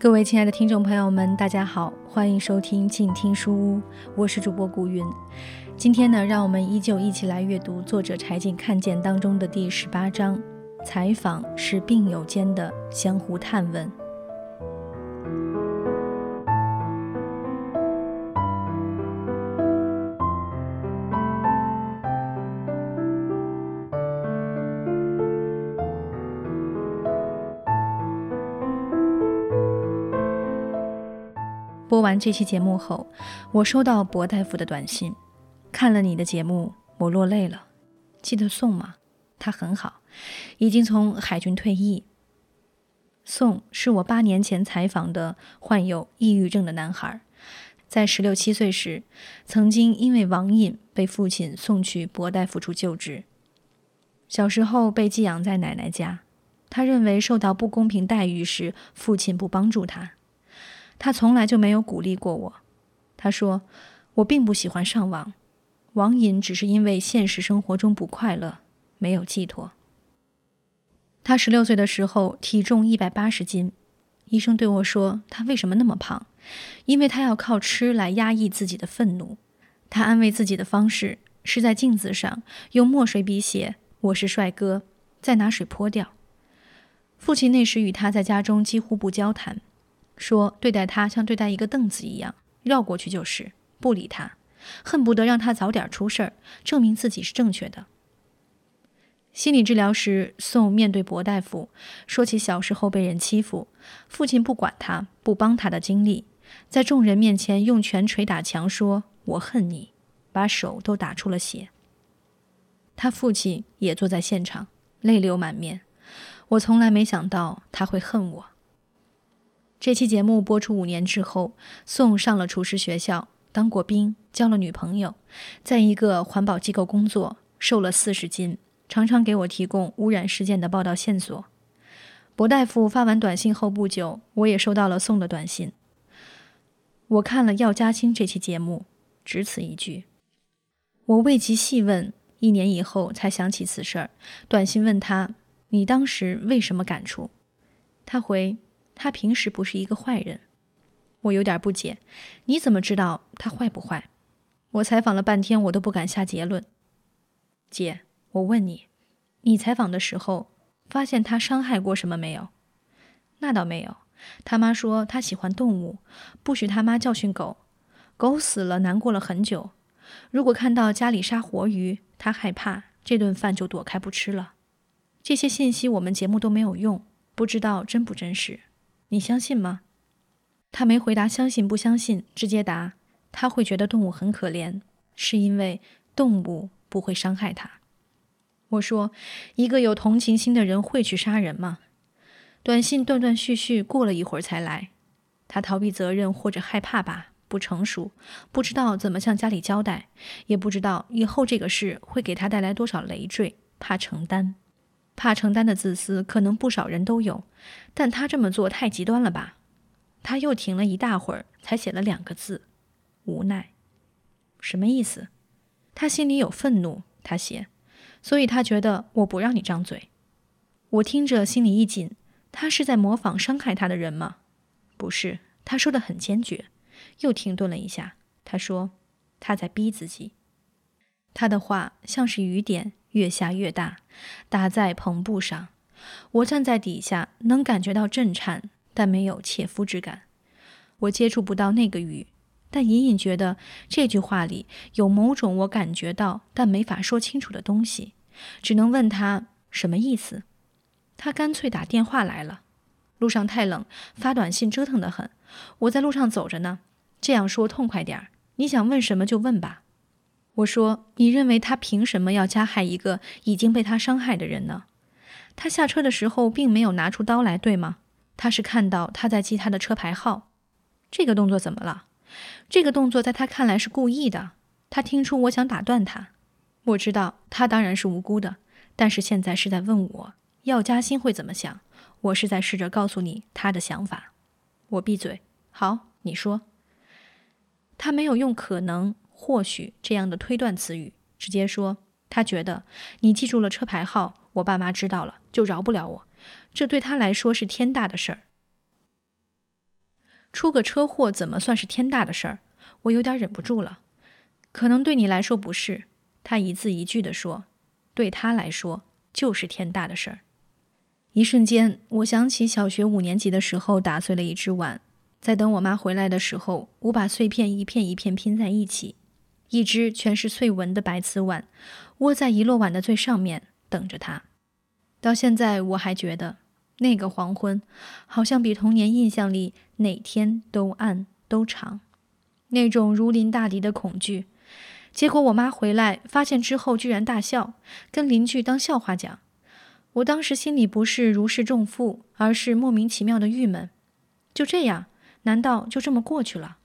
各位亲爱的听众朋友们，大家好，欢迎收听静听书屋，我是主播古云。今天呢，让我们依旧一起来阅读作者柴静看见当中的第十八章：采访是病友间的相互探问。播完这期节目后，我收到博大夫的短信，看了你的节目，我落泪了。记得宋吗？他很好，已经从海军退役。宋是我八年前采访的患有抑郁症的男孩，在十六七岁时，曾经因为网瘾被父亲送去博大夫处救治。小时候被寄养在奶奶家，他认为受到不公平待遇时，父亲不帮助他。他从来就没有鼓励过我。他说：“我并不喜欢上网，网瘾只是因为现实生活中不快乐，没有寄托。”他十六岁的时候体重一百八十斤，医生对我说：“他为什么那么胖？因为他要靠吃来压抑自己的愤怒。”他安慰自己的方式是在镜子上用墨水笔写“我是帅哥”，再拿水泼掉。父亲那时与他在家中几乎不交谈。说对待他像对待一个凳子一样，绕过去就是，不理他，恨不得让他早点出事儿，证明自己是正确的。心理治疗时，宋面对博大夫，说起小时候被人欺负，父亲不管他、不帮他的经历，在众人面前用拳捶打墙，说我恨你，把手都打出了血。他父亲也坐在现场，泪流满面。我从来没想到他会恨我。这期节目播出五年之后，宋上了厨师学校，当过兵，交了女朋友，在一个环保机构工作，瘦了四十斤，常常给我提供污染事件的报道线索。博大夫发完短信后不久，我也收到了宋的短信。我看了药家鑫这期节目，只此一句。我未及细问，一年以后才想起此事儿。短信问他：“你当时为什么感触？”他回。他平时不是一个坏人，我有点不解，你怎么知道他坏不坏？我采访了半天，我都不敢下结论。姐，我问你，你采访的时候发现他伤害过什么没有？那倒没有。他妈说他喜欢动物，不许他妈教训狗，狗死了难过了很久。如果看到家里杀活鱼，他害怕，这顿饭就躲开不吃了。这些信息我们节目都没有用，不知道真不真实。你相信吗？他没回答相信不相信，直接答他会觉得动物很可怜，是因为动物不会伤害他。我说，一个有同情心的人会去杀人吗？短信断断续续，过了一会儿才来。他逃避责任或者害怕吧，不成熟，不知道怎么向家里交代，也不知道以后这个事会给他带来多少累赘，怕承担。怕承担的自私，可能不少人都有，但他这么做太极端了吧？他又停了一大会儿，才写了两个字：无奈。什么意思？他心里有愤怒，他写，所以他觉得我不让你张嘴。我听着心里一紧，他是在模仿伤害他的人吗？不是，他说的很坚决。又停顿了一下，他说他在逼自己。他的话像是雨点。越下越大，打在篷布上。我站在底下，能感觉到震颤，但没有切肤之感。我接触不到那个雨，但隐隐觉得这句话里有某种我感觉到但没法说清楚的东西。只能问他什么意思。他干脆打电话来了。路上太冷，发短信折腾得很。我在路上走着呢。这样说痛快点儿。你想问什么就问吧。我说：“你认为他凭什么要加害一个已经被他伤害的人呢？他下车的时候并没有拿出刀来，对吗？他是看到他在记他的车牌号，这个动作怎么了？这个动作在他看来是故意的。他听出我想打断他。我知道他当然是无辜的，但是现在是在问我要加薪会怎么想。我是在试着告诉你他的想法。我闭嘴。好，你说。他没有用可能。”或许这样的推断词语，直接说他觉得你记住了车牌号，我爸妈知道了就饶不了我，这对他来说是天大的事儿。出个车祸怎么算是天大的事儿？我有点忍不住了。可能对你来说不是，他一字一句地说：“对他来说就是天大的事儿。”一瞬间，我想起小学五年级的时候打碎了一只碗，在等我妈回来的时候，我把碎片一片一片拼在一起，一只全是碎纹的白瓷碗，窝在一摞碗的最上面等着他。到现在，我还觉得那个黄昏，好像比童年印象里哪天都暗都长。那种如临大敌的恐惧，结果我妈回来发现之后，居然大笑，跟邻居当笑话讲。我当时心里不是如释重负，而是莫名其妙的郁闷。就这样，难道就这么过去了？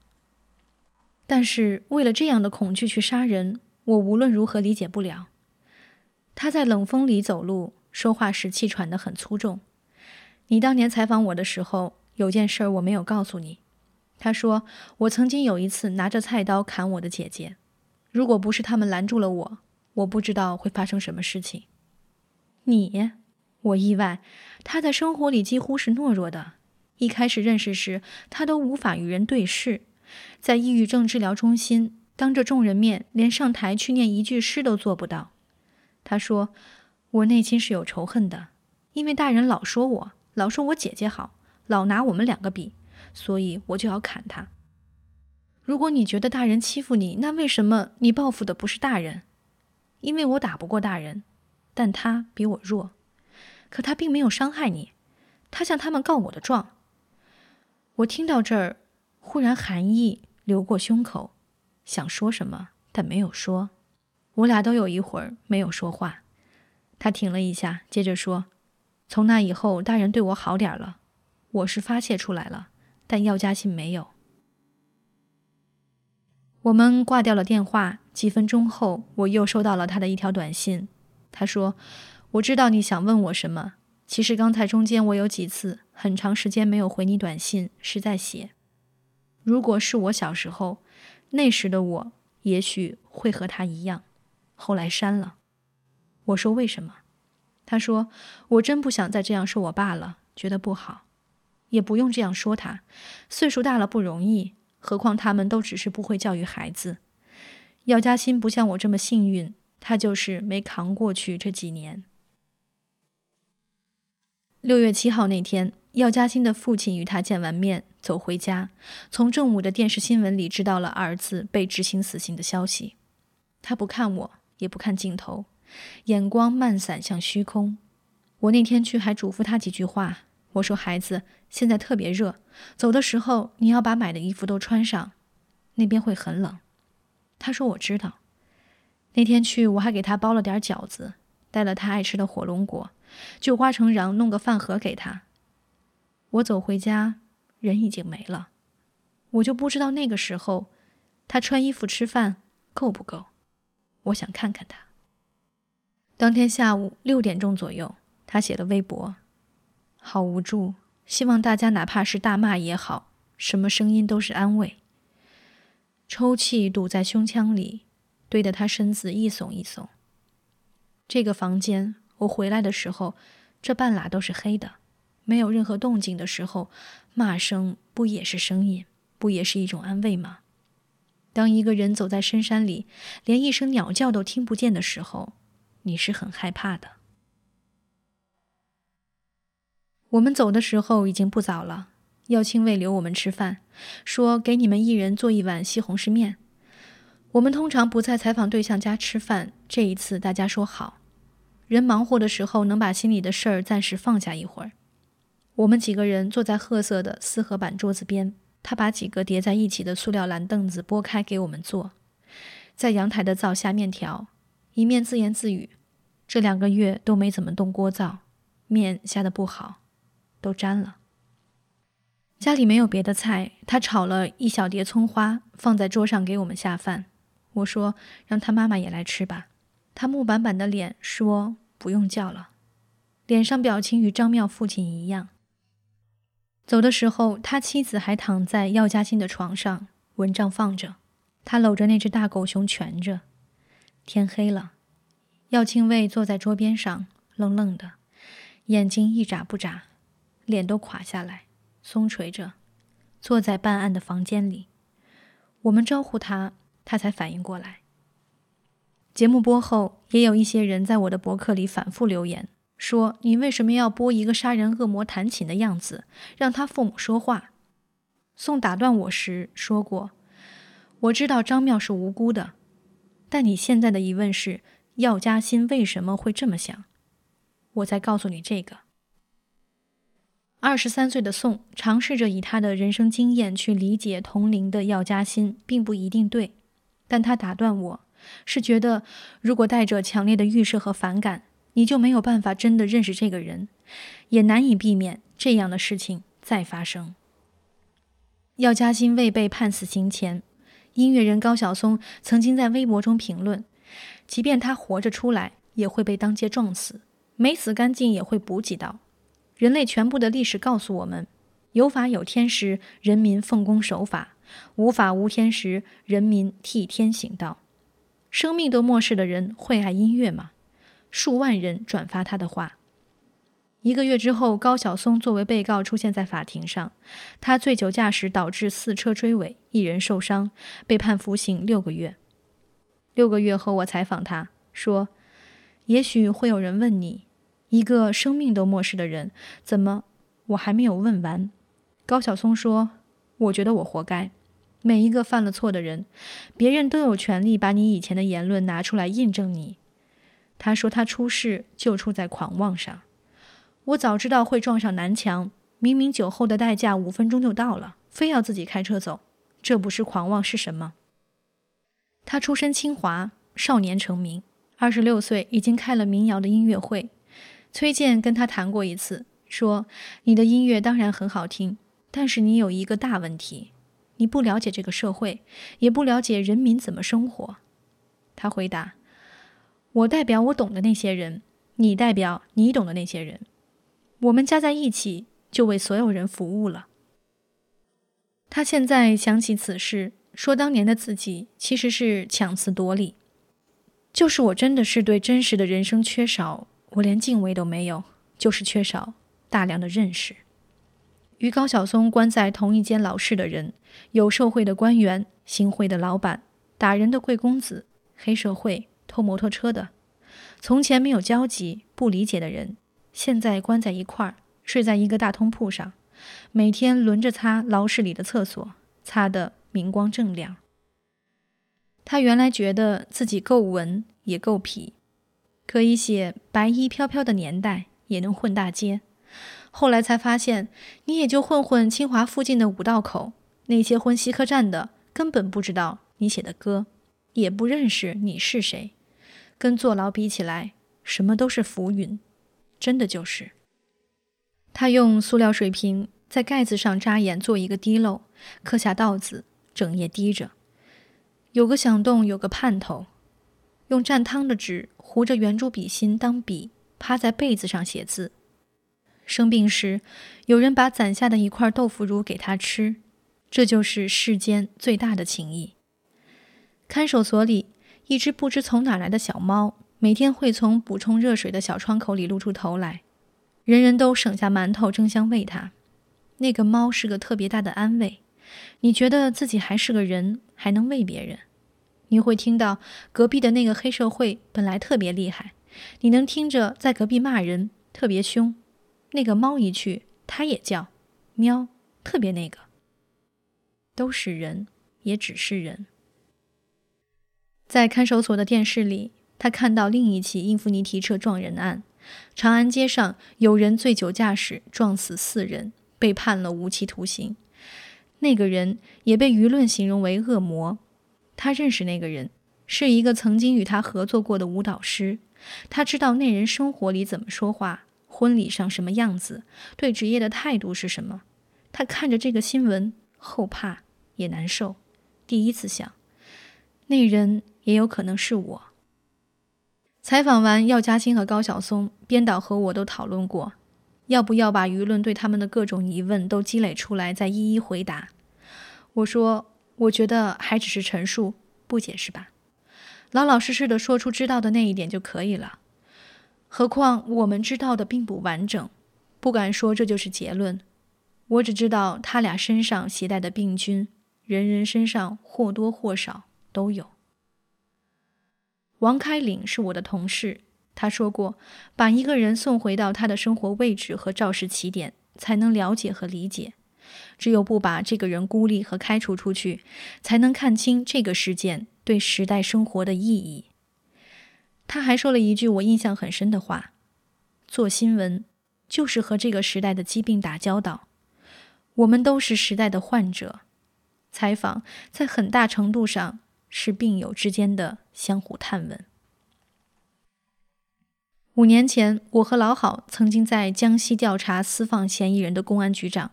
但是为了这样的恐惧去杀人，我无论如何理解不了。他在冷风里走路，说话时气喘得很粗重。你当年采访我的时候，有件事我没有告诉你。他说：“我曾经有一次拿着菜刀砍我的姐姐，如果不是他们拦住了我，我不知道会发生什么事情。”你，我意外，他在生活里几乎是懦弱的。一开始认识时，他都无法与人对视，在抑郁症治疗中心，当着众人面，连上台去念一句诗都做不到。他说：“我内心是有仇恨的，因为大人老说我，老说我姐姐好，老拿我们两个比。”所以我就要砍他。如果你觉得大人欺负你，那为什么你报复的不是大人？因为我打不过大人，但他比我弱。可他并没有伤害你，他向他们告我的状。我听到这儿，忽然寒意流过胸口，想说什么，但没有说。我俩都有一会儿没有说话。他停了一下，接着说：“从那以后，大人对我好点了，我是发泄出来了。”但药家鑫没有。我们挂掉了电话。几分钟后，我又收到了他的一条短信。他说：“我知道你想问我什么。其实刚才中间我有几次很长时间没有回你短信，是在写。如果是我小时候，那时的我也许会和他一样。后来删了。”我说：“为什么？”他说：“我真不想再这样说我爸了，觉得不好。”也不用这样说他，岁数大了不容易，何况他们都只是不会教育孩子。药家鑫不像我这么幸运，他就是没扛过去这几年。六月七号那天，药家鑫的父亲与他见完面，走回家，从正午的电视新闻里知道了儿子被执行死刑的消息。他不看我，也不看镜头，眼光漫散向虚空。我那天去还嘱咐他几句话。我说：“孩子，现在特别热，走的时候你要把买的衣服都穿上，那边会很冷。”他说：“我知道。”那天去，我还给他包了点饺子，带了他爱吃的火龙果，就花成瓤弄个饭盒给他。我走回家，人已经没了，我就不知道那个时候他穿衣服吃饭够不够。我想看看他。当天下午六点钟左右，他写了微博。好无助，希望大家哪怕是大骂也好，什么声音都是安慰。抽泣堵在胸腔里，堆得他身子一耸一耸。这个房间，我回来的时候，这半拉都是黑的，没有任何动静的时候，骂声不也是声音，不也是一种安慰吗？当一个人走在深山里，连一声鸟叫都听不见的时候，你是很害怕的。我们走的时候已经不早了，耀清未留我们吃饭，说给你们一人做一碗西红柿面。我们通常不在采访对象家吃饭，这一次大家说好，人忙活的时候能把心里的事儿暂时放下一会儿。我们几个人坐在褐色的四合板桌子边，他把几个叠在一起的塑料蓝凳子拨开给我们坐，在阳台的灶下面条，一面自言自语：这两个月都没怎么动锅灶，面下的不好。都粘了。家里没有别的菜，他炒了一小碟葱花放在桌上给我们下饭。我说让他妈妈也来吃吧。他木板板的脸说不用叫了，脸上表情与张妙父亲一样。走的时候，他妻子还躺在药家鑫的床上，蚊帐放着，他搂着那只大狗熊蜷着。天黑了，药庆卫坐在桌边上，愣愣的，眼睛一眨不眨。脸都垮下来，松垂着，坐在办案的房间里。我们招呼他，他才反应过来。节目播后，也有一些人在我的博客里反复留言，说你为什么要播一个杀人恶魔弹琴的样子，让他父母说话？宋打断我时说过：“我知道张妙是无辜的，但你现在的疑问是药家鑫为什么会这么想？我再告诉你这个。”二十三岁的宋尝试着以他的人生经验去理解同龄的药家鑫，并不一定对。但他打断我，是觉得如果带着强烈的预设和反感，你就没有办法真的认识这个人，也难以避免这样的事情再发生。药家鑫未被判死刑前，音乐人高晓松曾经在微博中评论：“即便他活着出来，也会被当街撞死；没死干净，也会补几刀。”人类全部的历史告诉我们：有法有天时，人民奉公守法；无法无天时，人民替天行道。生命都漠视的人会爱音乐吗？数万人转发他的话。一个月之后，高晓松作为被告出现在法庭上。他醉酒驾驶导致四车追尾，一人受伤，被判服刑六个月。六个月后，我采访他说：“也许会有人问你。”一个生命都漠视的人，怎么？我还没有问完。高晓松说：“我觉得我活该。每一个犯了错的人，别人都有权利把你以前的言论拿出来印证你。”他说他出事就出在狂妄上。我早知道会撞上南墙，明明酒后的代驾五分钟就到了，非要自己开车走，这不是狂妄是什么？他出身清华，少年成名，二十六岁已经开了民谣的音乐会。崔健跟他谈过一次，说：“你的音乐当然很好听，但是你有一个大问题，你不了解这个社会，也不了解人民怎么生活。”他回答：“我代表我懂的那些人，你代表你懂的那些人，我们加在一起就为所有人服务了。”他现在想起此事，说当年的自己其实是强词夺理，就是我真的是对真实的人生缺少。我连敬畏都没有，就是缺少大量的认识。与高晓松关在同一间老室的人，有受贿的官员、行贿的老板、打人的贵公子、黑社会、偷摩托车的。从前没有交集、不理解的人，现在关在一块儿，睡在一个大通铺上，每天轮着擦牢室里的厕所，擦得明光正亮。他原来觉得自己够文，也够痞。可以写白衣飘飘的年代，也能混大街。后来才发现，你也就混混清华附近的五道口。那些混西客站的，根本不知道你写的歌，也不认识你是谁。跟坐牢比起来，什么都是浮云。真的就是。他用塑料水瓶在盖子上扎眼，做一个滴漏，刻下道字，整夜滴着。有个响动，有个盼头。用蘸汤的纸糊着圆珠笔芯当笔，趴在被子上写字。生病时，有人把攒下的一块豆腐乳给他吃，这就是世间最大的情谊。看守所里，一只不知从哪来的小猫，每天会从补充热水的小窗口里露出头来，人人都省下馒头争相喂它。那个猫是个特别大的安慰，你觉得自己还是个人，还能喂别人。你会听到隔壁的那个黑社会本来特别厉害，你能听着在隔壁骂人特别凶。那个猫一去，它也叫，喵，特别那个。都是人，也只是人。在看守所的电视里，他看到另一起英弗尼提车撞人案，长安街上有人醉酒驾驶撞死四人，被判了无期徒刑。那个人也被舆论形容为恶魔。他认识那个人，是一个曾经与他合作过的舞蹈师。他知道那人生活里怎么说话，婚礼上什么样子，对职业的态度是什么。他看着这个新闻，后怕也难受。第一次想，那人也有可能是我。采访完，药家鑫和高晓松，编导和我都讨论过，要不要把舆论对他们的各种疑问都积累出来，再一一回答。我说。我觉得还只是陈述，不解释吧，老老实实的说出知道的那一点就可以了。何况我们知道的并不完整，不敢说这就是结论。我只知道他俩身上携带的病菌，人人身上或多或少都有。王开岭是我的同事，他说过，把一个人送回到他的生活位置和肇事起点，才能了解和理解。只有不把这个人孤立和开除出去，才能看清这个事件对时代生活的意义。他还说了一句我印象很深的话：“做新闻就是和这个时代的疾病打交道，我们都是时代的患者。采访在很大程度上是病友之间的相互探问。”五年前，我和老郝曾经在江西调查私放嫌疑人的公安局长。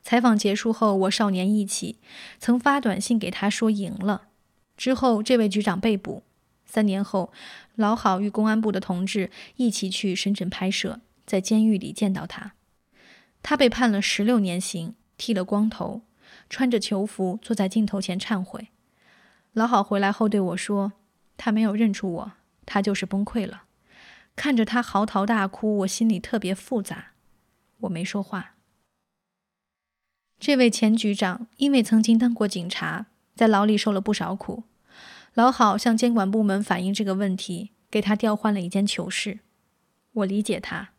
采访结束后，我少年义气，曾发短信给他说赢了。之后，这位局长被捕。三年后，老郝与公安部的同志一起去深圳拍摄，在监狱里见到他。他被判了十六年刑，剃了光头，穿着囚服坐在镜头前忏悔。老郝回来后对我说：“他没有认出我，他就是崩溃了。看着他嚎啕大哭，我心里特别复杂。我没说话。”这位前局长因为曾经当过警察，在牢里受了不少苦。老郝向监管部门反映这个问题，给他调换了一间囚室。我理解他。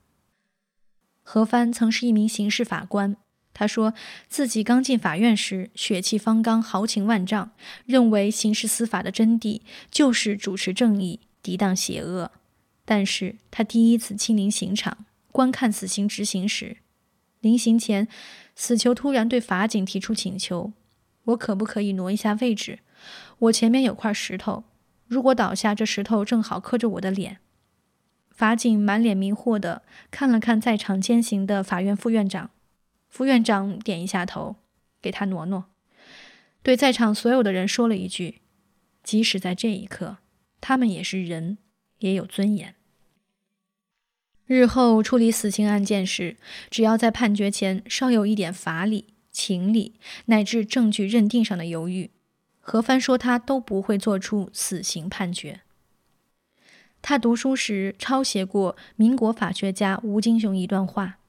何帆曾是一名刑事法官，他说自己刚进法院时血气方刚、豪情万丈，认为刑事司法的真谛就是主持正义、抵挡邪恶。但是他第一次亲临刑场观看死刑执行时，临刑前。死囚突然对法警提出请求：“我可不可以挪一下位置？我前面有块石头，如果倒下，这石头正好磕着我的脸。”法警满脸迷惑地看了看在场监刑的法院副院长，副院长点一下头，给他挪挪，对在场所有的人说了一句：“即使在这一刻，他们也是人，也有尊严。”日后处理死刑案件时，只要在判决前稍有一点法理、情理乃至证据认定上的犹豫，何帆说他都不会做出死刑判决。他读书时抄写过民国法学家吴金雄一段话。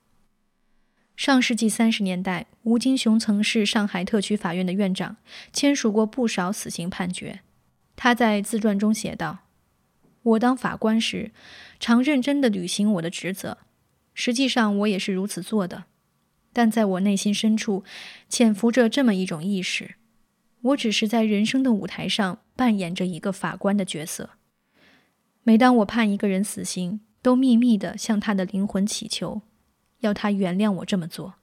上世纪三十年代，吴金雄曾是上海特区法院的院长，签署过不少死刑判决。他在自传中写道。我当法官时，常认真地履行我的职责。实际上，我也是如此做的。但在我内心深处，潜伏着这么一种意识：我只是在人生的舞台上扮演着一个法官的角色。每当我判一个人死刑，都秘密地向他的灵魂祈求，要他原谅我这么做。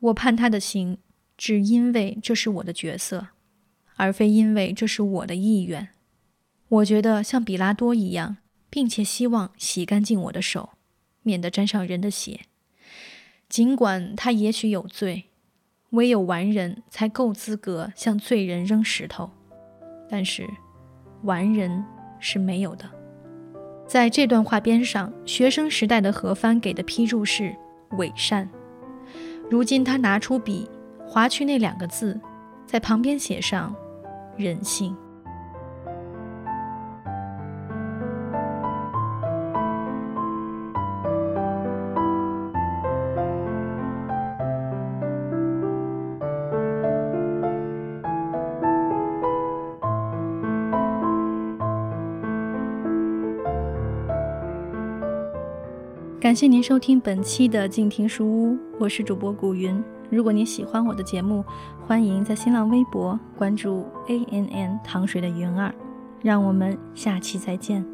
我判他的刑，只因为这是我的角色，而非因为这是我的意愿。我觉得像比拉多一样，并且希望洗干净我的手，免得沾上人的血。尽管他也许有罪，唯有完人才够资格向罪人扔石头，但是完人是没有的。在这段话边上，学生时代的何帆给的批注是“伪善”。如今他拿出笔，划去那两个字，在旁边写上“人性”。感谢您收听本期的静听书屋，我是主播古云。如果您喜欢我的节目，欢迎在新浪微博关注 A N N 糖水的云儿。让我们下期再见。